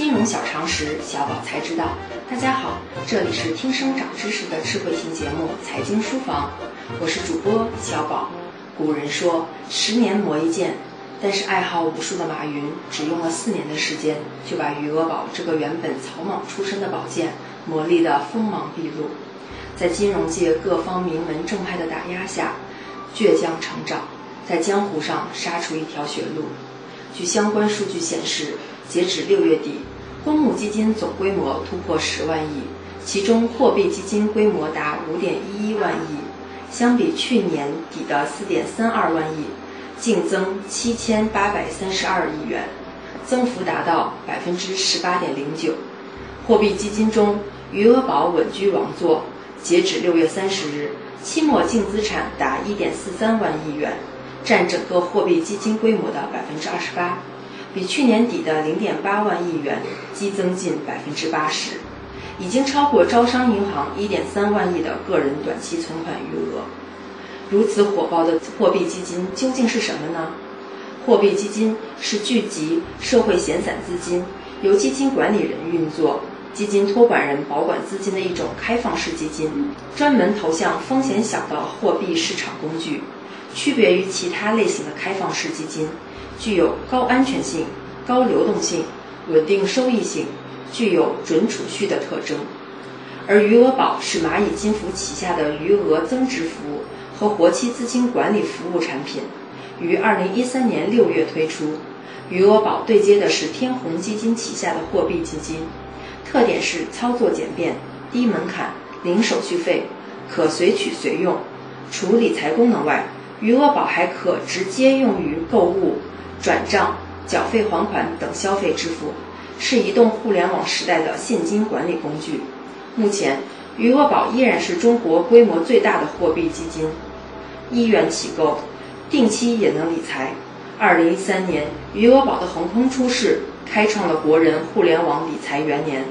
金融小常识，小宝才知道。大家好，这里是听声长知识的智慧型节目《财经书房》，我是主播小宝。古人说“十年磨一剑”，但是爱好武术的马云只用了四年的时间，就把余额宝这个原本草莽出身的宝剑磨砺得锋芒毕露。在金融界各方名门正派的打压下，倔强成长，在江湖上杀出一条血路。据相关数据显示，截止六月底，公募基金总规模突破十万亿，其中货币基金规模达五点一一万亿，相比去年底的四点三二万亿，净增七千八百三十二亿元，增幅达到百分之十八点零九。货币基金中，余额宝稳居王座，截止六月三十日，期末净资产达一点四三万亿元，占整个货币基金规模的百分之二十八。比去年底的零点八万亿元激增近百分之八十，已经超过招商银行一点三万亿的个人短期存款余额。如此火爆的货币基金究竟是什么呢？货币基金是聚集社会闲散资金，由基金管理人运作，基金托管人保管资金的一种开放式基金，专门投向风险小的货币市场工具，区别于其他类型的开放式基金。具有高安全性、高流动性、稳定收益性，具有准储蓄的特征。而余额宝是蚂蚁金服旗下的余额增值服务和活期资金管理服务产品，于二零一三年六月推出。余额宝对接的是天弘基金旗下的货币基金，特点是操作简便、低门槛、零手续费、可随取随用。除理财功能外，余额宝还可直接用于购物。转账、缴费、还款等消费支付，是移动互联网时代的现金管理工具。目前，余额宝依然是中国规模最大的货币基金，一元起购，定期也能理财。二零一三年，余额宝的横空出世，开创了国人互联网理财元年。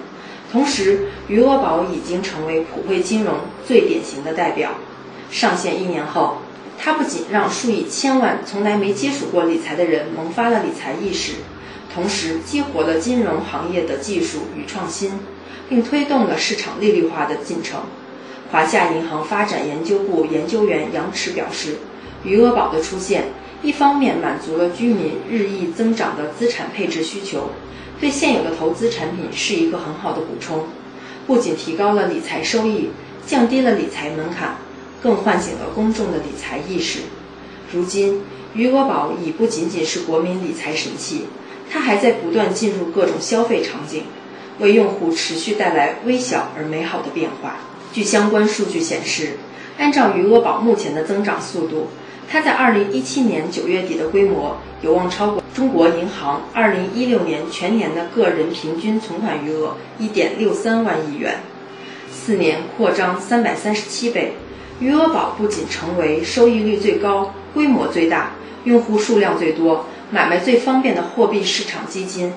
同时，余额宝已经成为普惠金融最典型的代表。上线一年后。它不仅让数以千万从来没接触过理财的人萌发了理财意识，同时激活了金融行业的技术与创新，并推动了市场利率化的进程。华夏银行发展研究部研究员杨驰表示，余额宝的出现，一方面满足了居民日益增长的资产配置需求，对现有的投资产品是一个很好的补充，不仅提高了理财收益，降低了理财门槛。更唤醒了公众的理财意识。如今，余额宝已不仅仅是国民理财神器，它还在不断进入各种消费场景，为用户持续带来微小而美好的变化。据相关数据显示，按照余额宝目前的增长速度，它在2017年9月底的规模有望超过中国银行2016年全年的个人平均存款余额1.63万亿元，四年扩张337倍。余额宝不仅成为收益率最高、规模最大、用户数量最多、买卖最方便的货币市场基金，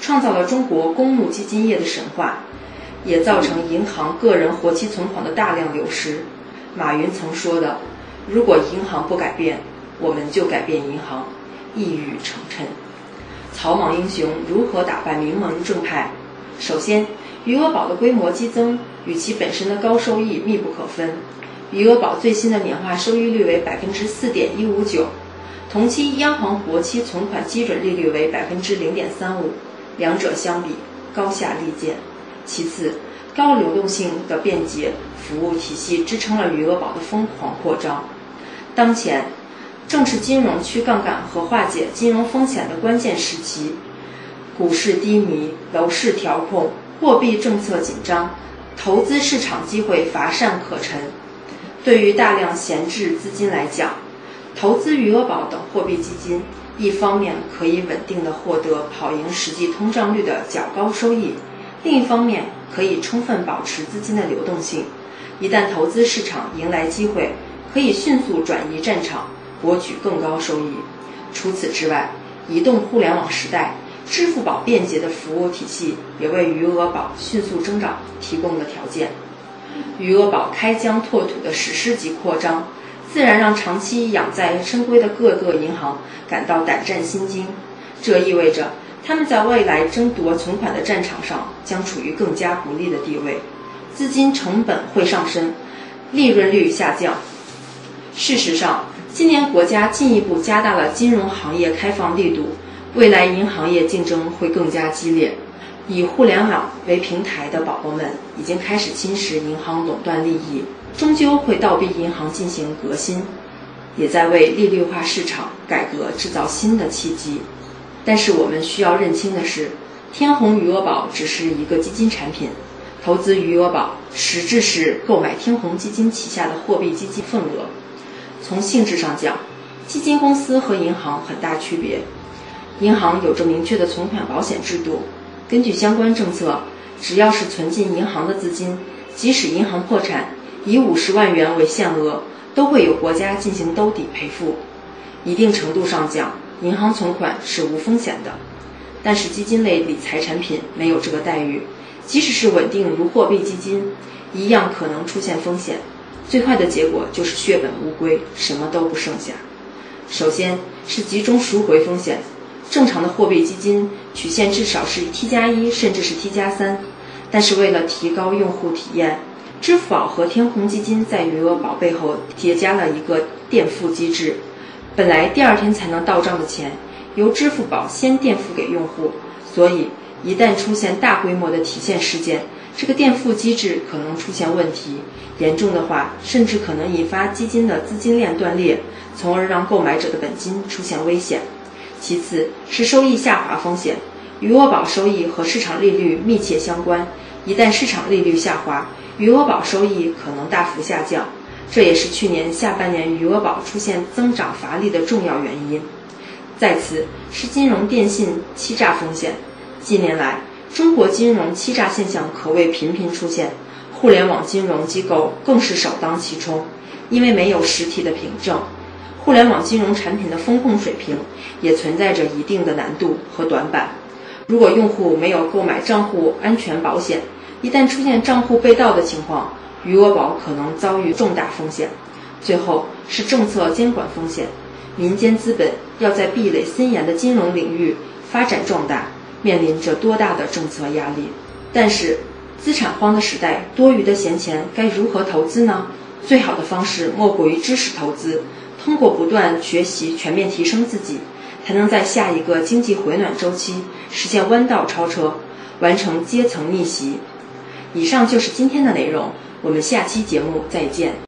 创造了中国公募基金业的神话，也造成银行个人活期存款的大量流失。马云曾说的：“如果银行不改变，我们就改变银行。”一语成谶。草莽英雄如何打败名门正派？首先，余额宝的规模激增与其本身的高收益密不可分。余额宝最新的年化收益率为百分之四点一五九，同期央行活期存款基准利率为百分之零点三五，两者相比高下立见。其次，高流动性的便捷服务体系支撑了余额宝的疯狂扩张。当前，正是金融去杠杆和化解金融风险的关键时期，股市低迷，楼市调控，货币政策紧张，投资市场机会乏善可陈。对于大量闲置资金来讲，投资余额宝等货币基金，一方面可以稳定的获得跑赢实际通胀率的较高收益，另一方面可以充分保持资金的流动性。一旦投资市场迎来机会，可以迅速转移战场，博取更高收益。除此之外，移动互联网时代，支付宝便捷的服务体系也为余额宝迅速增长提供了条件。余额宝开疆拓土的史诗级扩张，自然让长期养在深闺的各个银行感到胆战心惊。这意味着他们在未来争夺存款的战场上将处于更加不利的地位，资金成本会上升，利润率下降。事实上，今年国家进一步加大了金融行业开放力度，未来银行业竞争会更加激烈。以互联网为平台的宝宝们已经开始侵蚀银行垄断利益，终究会倒逼银行进行革新，也在为利率化市场改革制造新的契机。但是我们需要认清的是，天弘余额宝只是一个基金产品，投资余额宝实质是购买天弘基金旗下的货币基金份额。从性质上讲，基金公司和银行很大区别。银行有着明确的存款保险制度，根据相关政策，只要是存进银行的资金，即使银行破产，以五十万元为限额，都会有国家进行兜底赔付。一定程度上讲，银行存款是无风险的。但是基金类理财产品没有这个待遇，即使是稳定如货币基金，一样可能出现风险。最坏的结果就是血本无归，什么都不剩下。首先是集中赎回风险，正常的货币基金曲线至少是 T 加一，甚至是 T 加三。但是为了提高用户体验，支付宝和天弘基金在余额宝背后叠加了一个垫付机制。本来第二天才能到账的钱，由支付宝先垫付给用户，所以一旦出现大规模的提现事件，这个垫付机制可能出现问题。严重的话，甚至可能引发基金的资金链断裂，从而让购买者的本金出现危险。其次是收益下滑风险，余额宝收益和市场利率密切相关，一旦市场利率下滑，余额宝收益可能大幅下降，这也是去年下半年余额宝出现增长乏力的重要原因。再次是金融电信欺诈风险，近年来中国金融欺诈现象可谓频频出现。互联网金融机构更是首当其冲，因为没有实体的凭证，互联网金融产品的风控水平也存在着一定的难度和短板。如果用户没有购买账户安全保险，一旦出现账户被盗的情况，余额宝可能遭遇重大风险。最后是政策监管风险，民间资本要在壁垒森严的金融领域发展壮大，面临着多大的政策压力？但是。资产荒的时代，多余的闲钱该如何投资呢？最好的方式莫过于知识投资，通过不断学习，全面提升自己，才能在下一个经济回暖周期实现弯道超车，完成阶层逆袭。以上就是今天的内容，我们下期节目再见。